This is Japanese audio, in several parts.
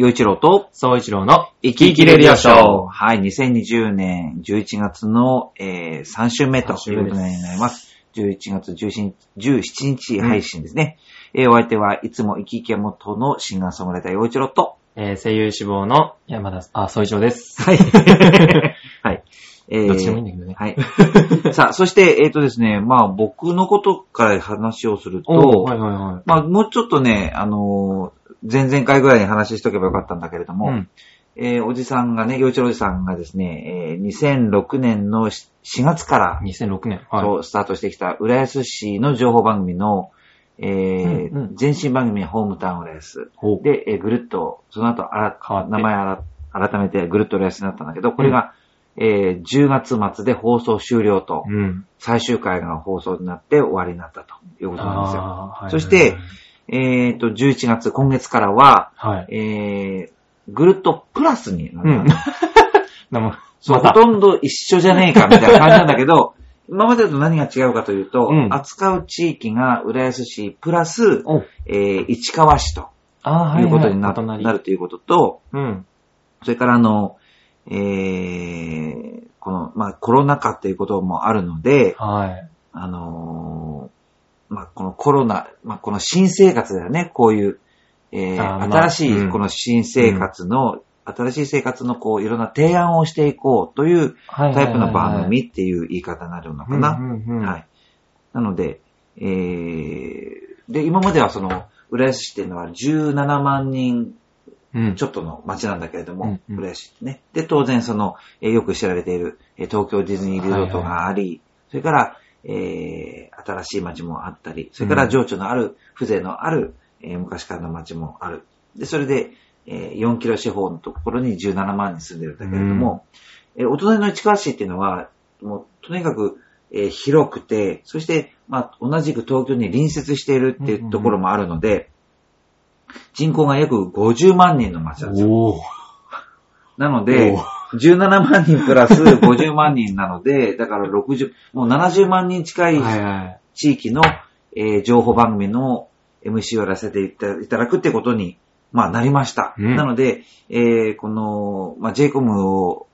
洋一郎と、総一郎の生き生きレディオショー。はい、2020年11月の、えー、3週目ということになります。11月17 17日配信ですね。えーお相手はいつも生き生き元のシンガーソングライター洋一郎と、えー声優志望の山田、あ、総一郎です。はい。はい。えーどっちでもいいんだけどね。はい。さあ、そして、えっ、とですね、まあ僕のことから話をすると、はいはいはい。まあもうちょっとね、あのー前々回ぐらいに話しとけばよかったんだけれども、うん。えーおじさんがね、洋一郎おじさんがですね、えー2006年の4月から、2006年。はい。そうスタートしてきた浦安市の情報番組の、えーうんうん前身番組ホームタウン浦安。で、えーぐるっと、その後あら名前改めてぐるっと浦安になったんだけど、これが、えー10月末で放送終了と、うん。最終回が放送になって終わりになったということなんですよ。あーはいそして、えっ、と、11月、今月からは、はい。えー、ぐるっとプラスになった。うん。そう、ほとんど一緒じゃねえかみたいな感じなんだけど、今までと何が違うかというと、うん扱う地域が浦安市プラス、おえー市川市ということにな,、なるということと、うん。それからあの、えー、この、まあコロナ禍っていうこともあるので、はい。あのーまあこのコロナ、まあこの新生活だよね、こういう、えーあーまあ新しいこの新生活の、新しい生活のこういろんな提案をしていこうというはいタイプの番組っていう言い方になるのかな。はい。なので、えー、で、今まではその、浦安市っていうのは17万人うん。ちょっとの街なんだけれども、うんうん浦安市ってね。で、当然その、えーよく知られている、えー東京ディズニーリゾートがあり、それから、えー新しい街もあったり、それから情緒のある、風情のある、えー昔からの街もある。で、それで、えー4キロ四方のところに17万人住んでるんだけれども、えーお隣の市川市っていうのは、もう、とにかく、えー広くて、そして、まあ、同じく東京に隣接しているっていうところもあるので、人口が約50万人の街なんですよ。なのでお、17万人プラス50万人なので、だから60、もう70万人近い。地域の、えー情報番組の MC をやらせていただくってことに、まあ、なりました。うんなので、えーこの、まあ、j コムを、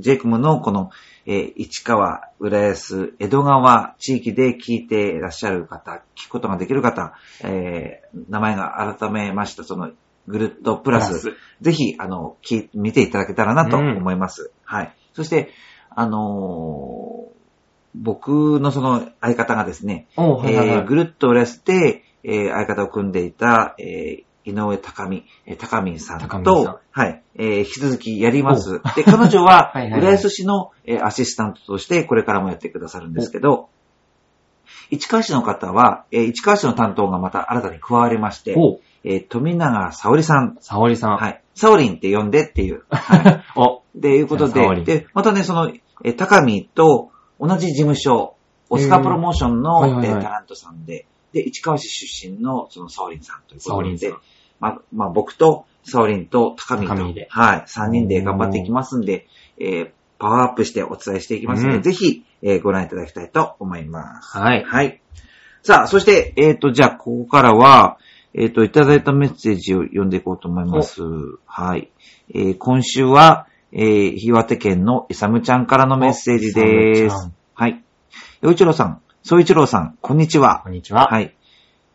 j コムのこの、えー市川、浦安、江戸川地域で聞いていらっしゃる方、聞くことができる方、えー名前が改めました、その、ぐるっとプラス、ぜひ、あの、き見ていただけたらなと思います。はい。そして、あのー僕のその相方がですね、えーぐるっと浦安で、えー相方を組んでいた、えー井上高見、えー高見さん高見さん。と、はい、えー引き続きやります。で、彼女は、浦安市の、えーアシスタントとして、これからもやってくださるんですけど、市川市の方は、えー市川市の担当がまた新たに加わりまして、おえー富永沙織さん、沙織さん。はい、沙織んって呼んでっていう、はい、お、で、いうこと沙織。で、で、またね、その、えー高見と同じ事務所、オスカープロモーションの、はいはいはい。えータレントさんで、で、市川市出身の、その、サオリンさんということで。まあ、まあ、僕と、サオリンと高見と、高見で。はい、3人で頑張っていきますんで、えーパワーアップしてお伝えしていきますので、うん。ぜひ、えーご覧いただきたいと思います。はい。はい。さあ、そして、えっ、と、じゃあ、ここからは、えっ、と、いただいたメッセージを読んでいこうと思います。はい。えー今週は、えー岩手県のいさむちゃんからのメッセージですおいさむちゃん。はい。洋一郎さん、総一郎さん、こんにちはこ。んにちは。はい。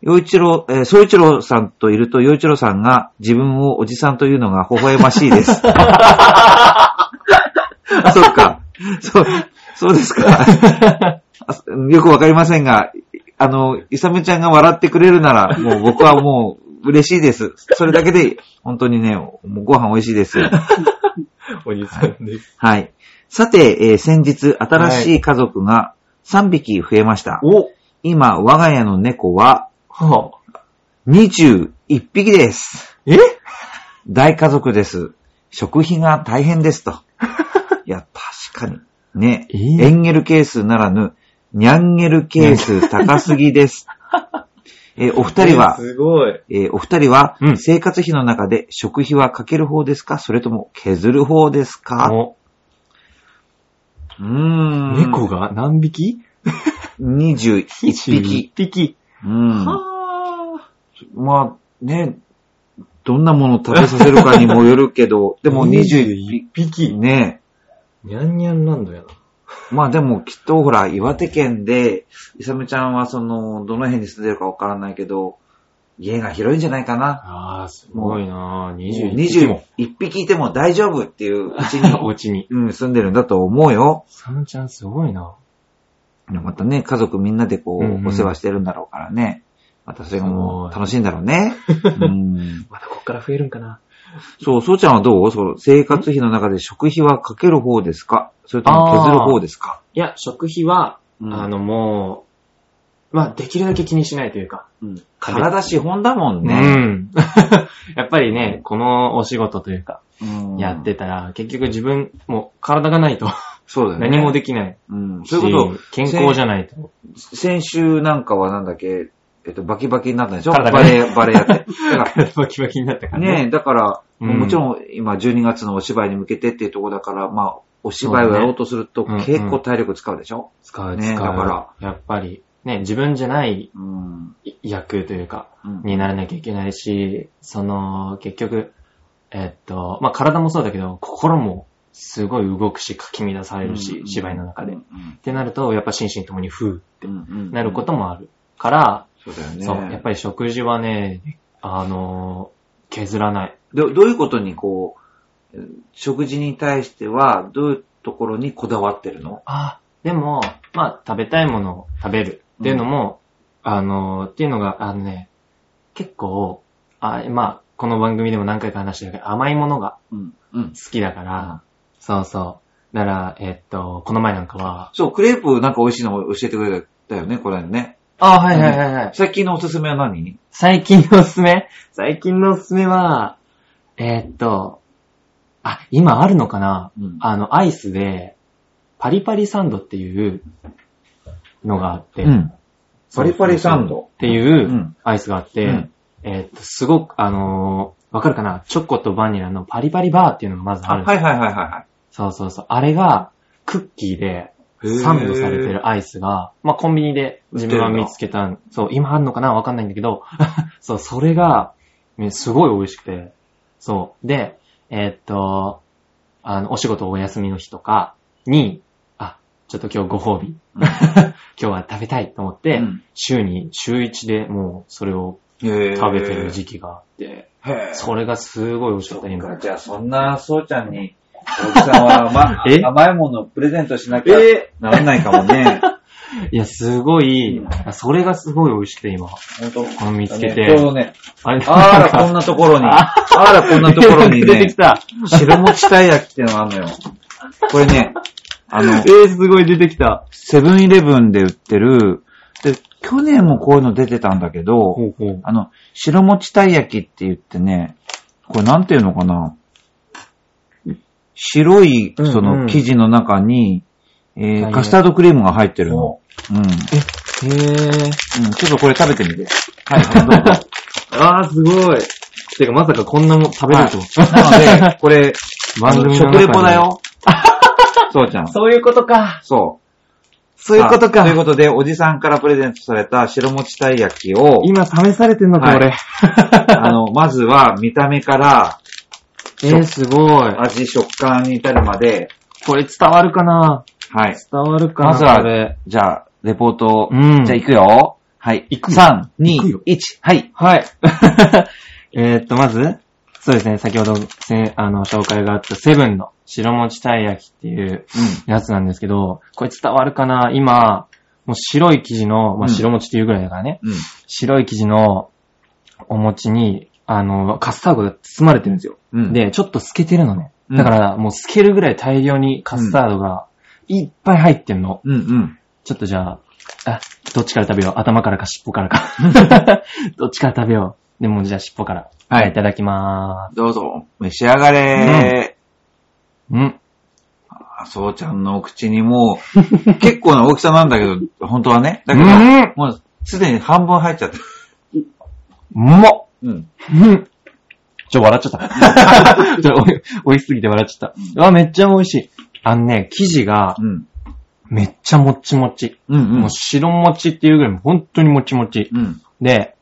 洋一郎、えー、総一郎さんといると、洋一郎さんが自分をおじさんというのが微笑ましいです。あ、そっか。そう、そうですか。あよくわかりませんが、あの、いさむちゃんが笑ってくれるなら、もう僕はもう 嬉しいです。それだけで、本当にね、もうご飯美味しいです。おじさんです。はい。さて、えー先日、新しい家族が3匹増えました。お今、我が家の猫ははあ、21匹です。え？大家族です。食費が大変ですと。いや、確かに。ね。えーエンゲル係数ならぬ、ニャンゲル係数高すぎです。えーお二人は、すごい。えーお二人は？うん、生活費の中で食費はかける方ですか？それとも削る方ですか？お、うーん。猫が何匹？21匹。匹。うん。はまあ、ね、どんなものを食べさせるかにもよるけど、でも21匹。ね。にゃんにゃんランドやな。まあでもきっとほら、岩手県で、イサムちゃんはその、どの辺に住んでるかわからないけど、家が広いんじゃないかな。ああ、すごいなぁ。21 21匹いても大丈夫っていううちに、お家に。うん、住んでるんだと思うよ。サムちゃんすごいな。でまたね、家族みんなでこう、うんうんお世話してるんだろうからね。またそれがもう楽しいんだろうね。うん、またこっから増えるんかな。そう、そうちゃんはどう？そう生活費の中で食費はかける方ですか？それとも削る方ですか？いや、食費は、うんあの、もう、まあ、できるだけ気にしないというか。うん体資本だもんうね。ん。やっぱりね、このお仕事というか、うんやってたら、結局自分、もう体がないとそうだよね。何もできないうん。し。そういうこと、健康じゃないと。先週なんかはなんだっけ、えっと、バキバキになったでしょ？バレエ、バレエやって。だか バキバキになったからら、ねだから、うん。もちろん今12月のお芝居に向けてっていうところだから、まあ、お芝居をやろうとすると結構体力使うでしょ？使う、ね使う。だから。やっぱり、ね、自分じゃないうん。役というか、うん。にならなきゃいけないし、その、結局、えっと、まあ、体もそうだけど、心もすごい動くし、かき乱されるし、うん芝居の中で。っうんてなると、やっぱ心身ともにふうってうんうん。なることもあるから、そうだよね。そう、やっぱり食事はね、あのー削らない。どどういうことにこう、食事に対しては、どういうところにこだわってるの？あ、でも、まあ、食べたいものを食べるっていうのも、あのーっていうのが、あのね、結構、あまあ、この番組でも何回か話してるけど、甘いものがうん。うん。好きだから、そうそう。だから、えっと、この前なんかは、そう、クレープなんか美味しいの教えてくれたよね、これね。あ、はいはいはいはい。最近のおすすめは何？最近のおすすめ？最近のおすすめは、えーっと、あ、今あるのかな？うん。あの、アイスで、パリパリサンドっていうのがあって、うん。パリパリサンド。っていううん。アイスがあって、うん。えーっと、すごく、あのーわかるかな？チョコとバニラのパリパリバーっていうのがまずああ、るんですよ。はいはいはいはそうそうそう。あれが、クッキーで、いはい。サンドされてるアイスが、まあ、コンビニで自分が見つけた、そう、今あんのかな？わかんないんだけど、そう、それが、ね、すごい美味しくて、そう。で、えーっと、あの、お仕事お休みの日とかに、あ、ちょっと今日ご褒美、今日は食べたいと思って、うん。週に、週一でもうそれを食食べてる時期があって、それがすごい美味しかった、今。じゃあそんな、そうちゃんに、おじさんは、まえ？甘いものをプレゼントしなきゃえ？ならないかもね。いや、すごい、それがすごい美味しくて、今。本当？この見つけて。ねちょうどね、あれ？あら、こんなところに、あら、こんなところにね出てき、た。白餅たい焼きってのがあるのよ。これね、あの え、ー、すごい出てきた。セブンイレブンで売ってる、で、去年もこういうの出てたんだけど、ほうほう。あの、白餅たい焼きって言ってね、これなんていうのかな？白い、その生地の中に、えカスタードクリームが入ってるの。うん。へー。うん。ちょっとこれ食べてみて。はい、どうぞ。あー、すごい。てか、まさかこんなもん食べれると。なので、これ、番組の中食レポだよ。そうちゃん。そういうことか。そう。そういうことさあというか。ことで、おじさんからプレゼントされた白餅たい焼きを、今試されてんのか、はい俺。あの、まずは見た目からえー、すごい。味、食感に至るまで、これ伝わるかな？はい。伝わるかな？まずはじゃあ、レポート、うんじゃあ行くよ。はい。行くよ3、行く2よ、1、はい。はい。えーっと、まず、そうですね、先ほど、せあの、紹介があったセブンの白餅たい焼きっていうやつなんですけど、これ伝わるかな？今、もう白い生地の、まうんあ白餅っていうぐらいだからね、うん。白い生地のお餅に、あの、カスタードが包まれてるんですよ。うん。で、ちょっと透けてるのね。うんだから、もう透けるぐらい大量にカスタードがいっぱい入ってんの。うんうん。ちょっとじゃあ、あ、どっちから食べよう？頭からか尻尾からか。どっちから食べよう？でもじゃあ尻尾から。はいいただきまどうぞ、召し上がれーす。うん。あそうちゃんのお口にもう、結構な大きさなんだけど、本当はね。だけど、うんもうすでに半分入っちゃってる。うまっうん。うん。ちょ、笑っちゃった。ちょ、おい、美味しすぎて笑っちゃった。うわ、めっちゃ美味しい。あのね、生地がうん。めっちゃもっちもち。うんうん。もう白餅っていうぐらい、本当にもちもち。うん。で、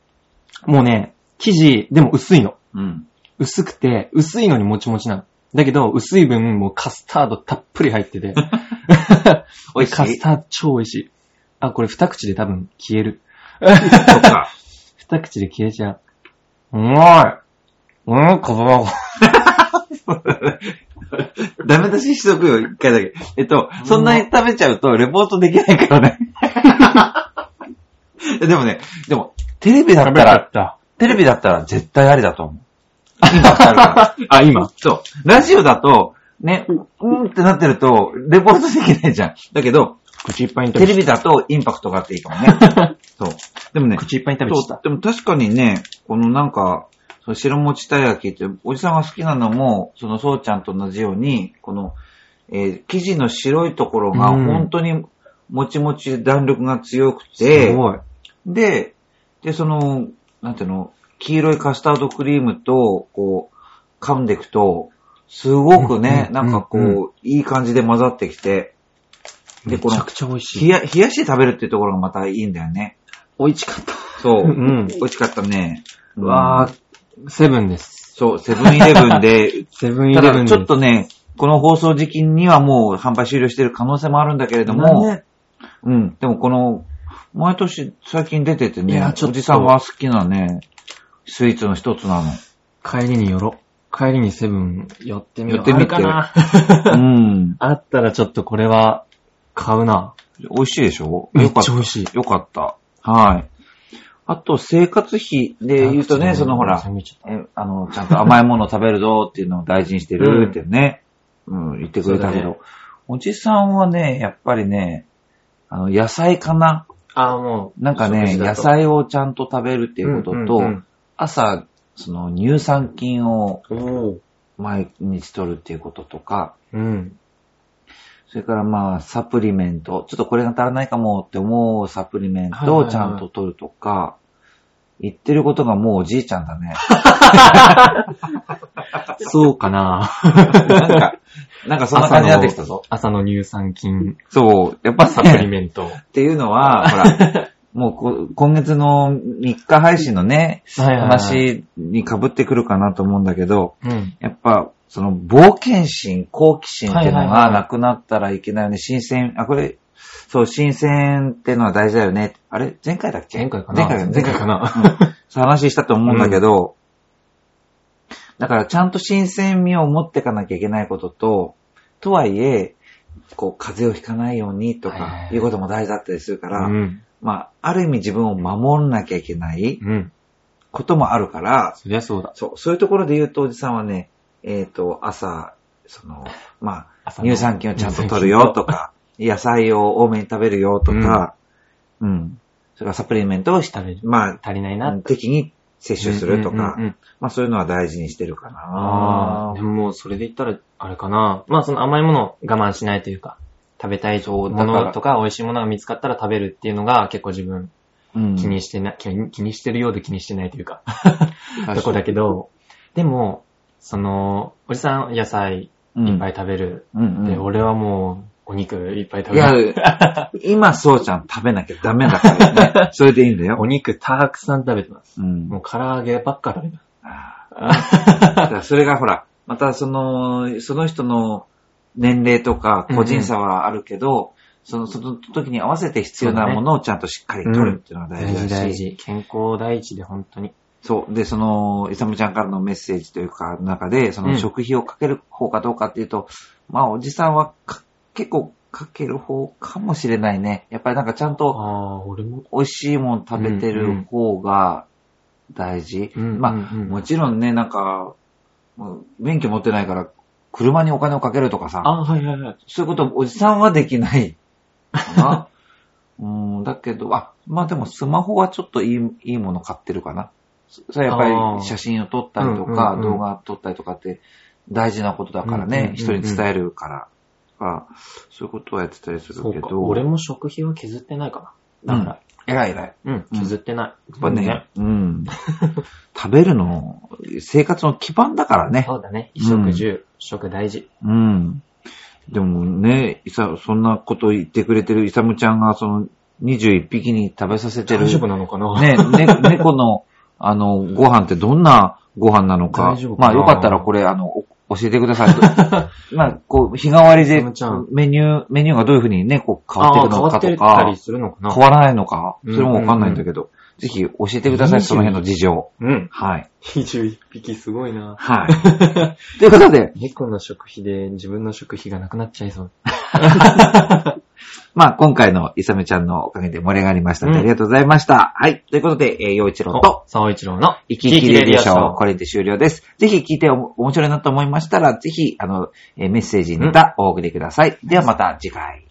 もうね、生地、でも薄いの。うん。薄くて、薄いのにもちもちなの。だけど、薄い分、もうカスタードたっぷり入ってて。美味しいカスタード超美味しい。あ、これ二口で多分消える。そっか。二口で消えちゃう。うまい。うん、かばば。ダメ出ししとくよ、一回だけ。えっと、そんなに食べちゃうと、レポートできないからね。でもね、でも、テレビだったら、た。テレビだったら絶対ありだと思う。あるから。あ、今。そう。ラジオだと、ね、うんってなってると、レポートできないじゃん。だけど、口いっぱいに食テべちゃっレビだとインパクトがあっていいかもね。そう。でもねた。、口いっぱいに食べちゃった。そうでも確かにね、このなんか、その白餅たい焼きって、おじさんが好きなのも、そのそうちゃんと同じように、この、えー生地の白いところがうん本当にもちもちで弾力が強くすて、ごい。で、で、その、なんていうの、黄色いカスタードクリームと、こう、噛んでいくと、すごくね、うんうんなんかこう、うんいい感じで混ざってきて、で、このめちゃく、ちゃ美味しい。冷や、冷やして食べるっていうところがまたいいんだよね。美味しかった。そう。うん美味しかったね。うわー、セブンです。そう、セブンイレブンで、セブンイレブン。ちょっとね、この放送時期にはもう販売終了してる可能性もあるんだけれども、ねうん、でもこの、毎年最近出ててねおじさんは好きなね、スイーツの一つなの。帰りに寄ろ。帰りにセブン寄ってみよう。寄ってみてあるかな？うん。あったらちょっとこれは買うな。美味しいでしょ？めっよかった。ちゃ美味しい。よかった。はい。あと、生活費で言うとね、そのほら、え、あの、ちゃんと甘いものを食べるぞっていうのを大事にしてるってね、うん、言ってくれたけど、ねおじさんはね、やっぱりね、あの、野菜かな？たあー、もう。なんかね、野菜をちゃんと食べるっていうことと、うんうん朝、その乳酸菌を毎日取るっていうこととか、うん。それからまあ、サプリメント、ちょっとこれが足らないかもって思うサプリメントをちゃんと取るとか、言ってることがもうおじいちゃんだね。そうかな。なんか、なんかそんな感じになってきたぞ。朝の乳酸菌そう、やっぱサプリね、メント。っていうのは、ほら、もうこ今月の3日配信のね、はいはいはい。話に被ってくるかなと思うんだけど、うん。やっぱ、その冒険心、好奇心っていうのはいはいはいがなくなったらいけないよね。新鮮、あ、これ、そう、新鮮っていうのは大事だよね。あれ？前回だっけ？前回かな。前回前回かな。うん。そう話したと思うんだけど、だからちゃんと新鮮味を持っていかなきゃいけないことと、とはいえ、こう、風邪をひかないようにとかはいはいは、い。いうことも大事だったりするから、うん。まあ、ある意味自分を守んなきゃいけないうん。こともあるから、そりゃそうだ。そう、そういうところで言うと、おじさんはね、えっ、と、朝、その、まあ、乳酸菌をちゃんと取るよとか、野菜を多めに食べるよとか、うん。それからサプリメントをし食べるま足りないあ、な。適宜摂取するとかうんうんうんうん、まあそういうのは大事にしてるかああ、でな。ももうそれで言ったら、あれかな。まあその甘いものを我慢しないというか、食べたいものとか美味しいものが見つかったら食べるっていうのが結構自分うん気にしてない、気に気にしてるようで気にしてないというか、とこだけど、でも、その、おじさん野菜うんいっぱい食べる。うんで、うん俺はもうお肉いっぱい食いやべる。、今そうちゃん食べなきゃダメだからね。それでいいんだよお。肉たくさん食べてます。うんもう唐揚げばっか食べてます。それがほら、またその、その人の年齢とか個人差はあるけど、その、その時に合わせて必要なものをちゃんとしっかり取るっていうのが大大事だし、事大事。健康第一で本当に。そう。で、その、イサムちゃんからのメッセージというか、中で、そのうん食費をかける方かどうかっていうと、まあ、おじさんはか結構かける方かもしれないね。やっぱりなんかちゃんあと。美味しいもの食べてる方が大事。うんまあ、うんうんもちろんね、なんか、免許持ってないから、車にお金をかけるとかさ、あはいはいはい。そういうことおじさんはできないかな。うん、だけど、あ、まあでもスマホはちょっといい、いいもの買ってるかな。そそれはやっぱり写真を撮ったりとか、うんうんうん動画撮ったりとかって大事なことだからうんうんうんう、んね人に伝えるから。だからそういうことをやってたりするそうか。けど。俺も食費は削ってないかな。だから、偉い偉い。うん、うん削ってない。やっぱね、うん。食べるの、生活の基盤だからね。そうだね。衣食住、食大事。うん。でもね、いさ、そんなこと言ってくれてるイサムちゃんが、その、21匹に食べさせてる。大丈夫なのかな？ね、ね、猫の、あの、ご飯ってどんなご飯なのか 大丈夫。かな？まあよかったらこれ、あの、お教えてください。まあ、こう、日替わりでメニュー、メニューがどういうふうにね、こう変わっていくのかとあー変わのかな変わらないのか、そうんれもわかんないんだけど、ぜひ教えてください、その辺の事情。うん。はい。21匹すごいな。はい。ということで、猫の食費で自分の食費がなくなっちゃいそう。まあ、今回のイサメちゃんのおかげで盛り上がりましたので、うんありがとうございました。はい。ということで、えー、陽一郎と、沢一郎の生き生きレディオショー、これ。れで終了です。ぜひ聞いてお面白いなと思いましたら、ぜひ、あの、えーメッセージ、ネタお送りください。ではまた次回。